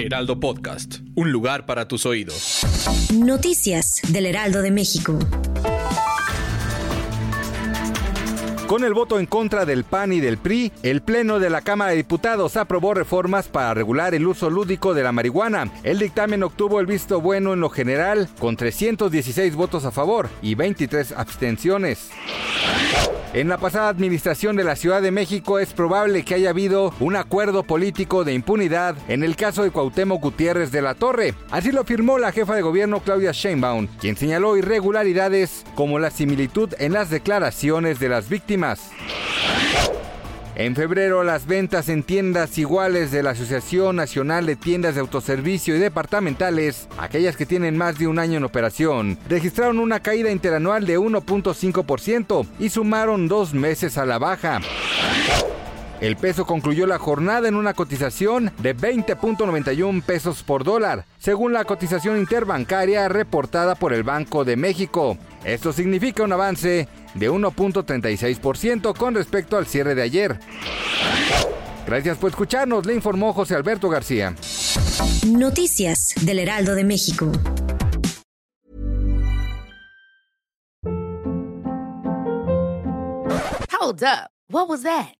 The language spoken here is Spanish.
Heraldo Podcast, un lugar para tus oídos. Noticias del Heraldo de México. Con el voto en contra del PAN y del PRI, el Pleno de la Cámara de Diputados aprobó reformas para regular el uso lúdico de la marihuana. El dictamen obtuvo el visto bueno en lo general, con 316 votos a favor y 23 abstenciones. En la pasada administración de la Ciudad de México es probable que haya habido un acuerdo político de impunidad en el caso de Cuauhtémoc Gutiérrez de la Torre. Así lo afirmó la jefa de gobierno Claudia Sheinbaum, quien señaló irregularidades como la similitud en las declaraciones de las víctimas. En febrero, las ventas en tiendas iguales de la Asociación Nacional de Tiendas de Autoservicio y Departamentales, aquellas que tienen más de un año en operación, registraron una caída interanual de 1.5% y sumaron dos meses a la baja. El peso concluyó la jornada en una cotización de 20.91 pesos por dólar, según la cotización interbancaria reportada por el Banco de México. Esto significa un avance de 1.36% con respecto al cierre de ayer. Gracias por escucharnos, le informó José Alberto García. Noticias del Heraldo de México. Hold up. What was that?